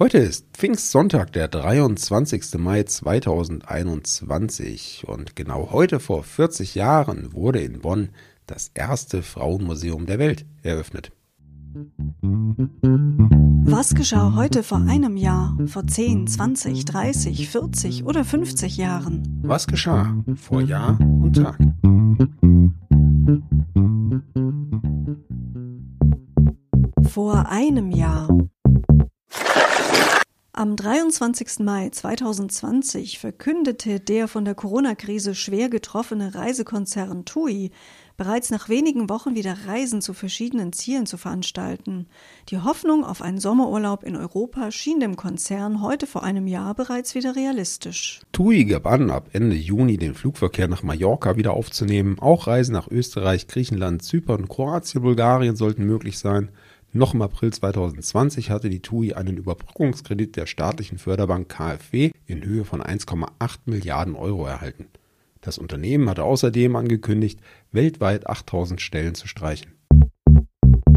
Heute ist Pfingstsonntag, der 23. Mai 2021 und genau heute vor 40 Jahren wurde in Bonn das erste Frauenmuseum der Welt eröffnet. Was geschah heute vor einem Jahr, vor 10, 20, 30, 40 oder 50 Jahren? Was geschah vor Jahr und Tag? Vor einem Jahr. Am 23. Mai 2020 verkündete der von der Corona-Krise schwer getroffene Reisekonzern TUI bereits nach wenigen Wochen wieder Reisen zu verschiedenen Zielen zu veranstalten. Die Hoffnung auf einen Sommerurlaub in Europa schien dem Konzern heute vor einem Jahr bereits wieder realistisch. TUI gab an, ab Ende Juni den Flugverkehr nach Mallorca wieder aufzunehmen. Auch Reisen nach Österreich, Griechenland, Zypern, Kroatien, Bulgarien sollten möglich sein. Noch im April 2020 hatte die TUI einen Überbrückungskredit der staatlichen Förderbank KfW in Höhe von 1,8 Milliarden Euro erhalten. Das Unternehmen hatte außerdem angekündigt, weltweit 8000 Stellen zu streichen.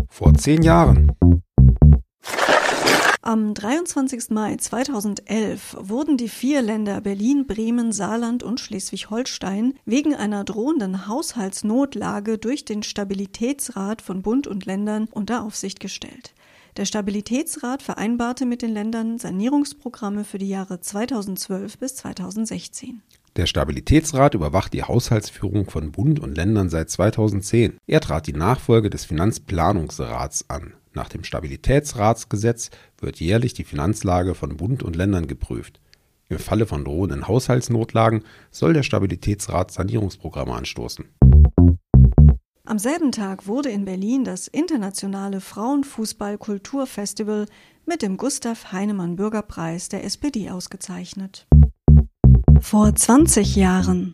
Vor zehn Jahren am 23. Mai 2011 wurden die vier Länder Berlin, Bremen, Saarland und Schleswig-Holstein wegen einer drohenden Haushaltsnotlage durch den Stabilitätsrat von Bund und Ländern unter Aufsicht gestellt. Der Stabilitätsrat vereinbarte mit den Ländern Sanierungsprogramme für die Jahre 2012 bis 2016. Der Stabilitätsrat überwacht die Haushaltsführung von Bund und Ländern seit 2010. Er trat die Nachfolge des Finanzplanungsrats an. Nach dem Stabilitätsratsgesetz wird jährlich die Finanzlage von Bund und Ländern geprüft. Im Falle von drohenden Haushaltsnotlagen soll der Stabilitätsrat Sanierungsprogramme anstoßen. Am selben Tag wurde in Berlin das internationale Frauenfußball-Kulturfestival mit dem Gustav Heinemann Bürgerpreis der SPD ausgezeichnet. Vor 20 Jahren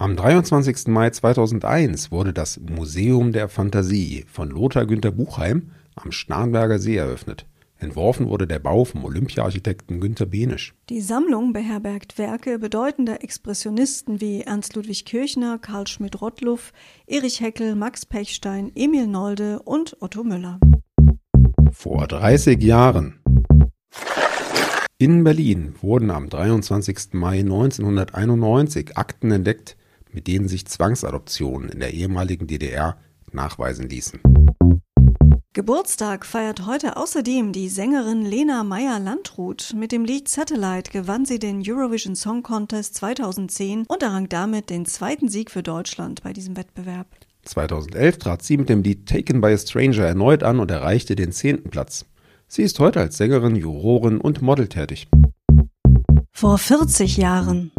am 23. Mai 2001 wurde das Museum der Fantasie von Lothar Günther Buchheim am Starnberger See eröffnet. Entworfen wurde der Bau vom Olympiaarchitekten Günter Benisch. Die Sammlung beherbergt Werke bedeutender Expressionisten wie Ernst Ludwig Kirchner, Karl Schmidt-Rottluff, Erich Heckel, Max Pechstein, Emil Nolde und Otto Müller. Vor 30 Jahren. In Berlin wurden am 23. Mai 1991 Akten entdeckt, mit denen sich Zwangsadoptionen in der ehemaligen DDR nachweisen ließen. Geburtstag feiert heute außerdem die Sängerin Lena Meyer-Landrut. Mit dem Lied Satellite gewann sie den Eurovision Song Contest 2010 und errang damit den zweiten Sieg für Deutschland bei diesem Wettbewerb. 2011 trat sie mit dem Lied Taken by a Stranger erneut an und erreichte den zehnten Platz. Sie ist heute als Sängerin, Jurorin und Model tätig. Vor 40 Jahren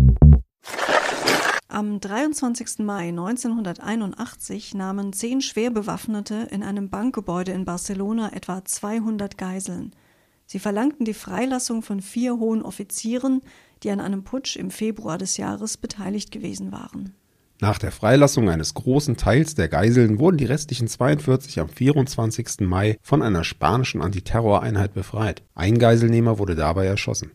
am 23. Mai 1981 nahmen zehn schwer Bewaffnete in einem Bankgebäude in Barcelona etwa 200 Geiseln. Sie verlangten die Freilassung von vier hohen Offizieren, die an einem Putsch im Februar des Jahres beteiligt gewesen waren. Nach der Freilassung eines großen Teils der Geiseln wurden die restlichen 42 am 24. Mai von einer spanischen Antiterroreinheit befreit. Ein Geiselnehmer wurde dabei erschossen.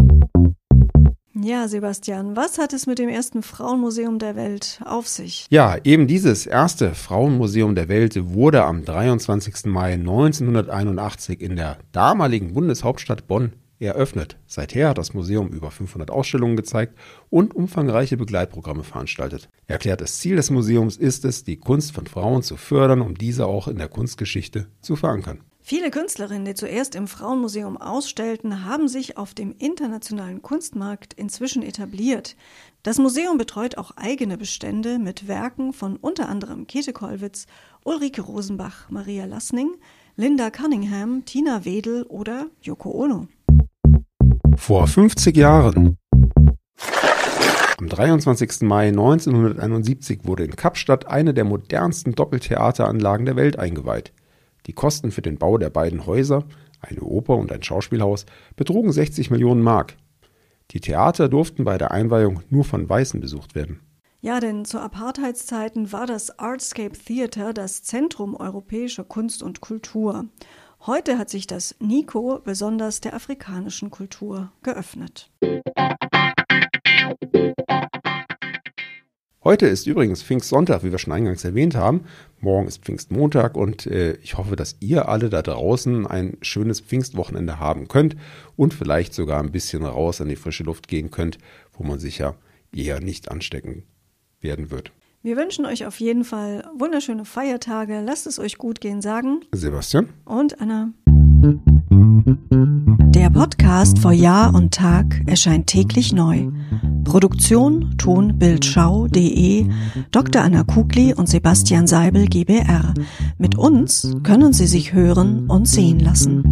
Ja, Sebastian, was hat es mit dem ersten Frauenmuseum der Welt auf sich? Ja, eben dieses erste Frauenmuseum der Welt wurde am 23. Mai 1981 in der damaligen Bundeshauptstadt Bonn eröffnet. Seither hat das Museum über 500 Ausstellungen gezeigt und umfangreiche Begleitprogramme veranstaltet. Erklärtes Ziel des Museums ist es, die Kunst von Frauen zu fördern, um diese auch in der Kunstgeschichte zu verankern. Viele Künstlerinnen, die zuerst im Frauenmuseum ausstellten, haben sich auf dem internationalen Kunstmarkt inzwischen etabliert. Das Museum betreut auch eigene Bestände mit Werken von unter anderem Käthe Kollwitz, Ulrike Rosenbach, Maria Lassning, Linda Cunningham, Tina Wedel oder Yoko Ono. Vor 50 Jahren. Am 23. Mai 1971 wurde in Kapstadt eine der modernsten Doppeltheateranlagen der Welt eingeweiht. Die Kosten für den Bau der beiden Häuser, eine Oper und ein Schauspielhaus, betrugen 60 Millionen Mark. Die Theater durften bei der Einweihung nur von Weißen besucht werden. Ja, denn zu Apartheidszeiten war das Artscape Theater das Zentrum europäischer Kunst und Kultur. Heute hat sich das NICO besonders der afrikanischen Kultur geöffnet. Heute ist übrigens Pfingstsonntag, wie wir schon eingangs erwähnt haben. Morgen ist Pfingstmontag und äh, ich hoffe, dass ihr alle da draußen ein schönes Pfingstwochenende haben könnt und vielleicht sogar ein bisschen raus an die frische Luft gehen könnt, wo man sich ja eher nicht anstecken werden wird. Wir wünschen euch auf jeden Fall wunderschöne Feiertage. Lasst es euch gut gehen, sagen Sebastian und Anna. Der Podcast vor Jahr und Tag erscheint täglich neu. Produktion tonbildschau.de Dr. Anna Kugli und Sebastian Seibel GBR. Mit uns können Sie sich hören und sehen lassen.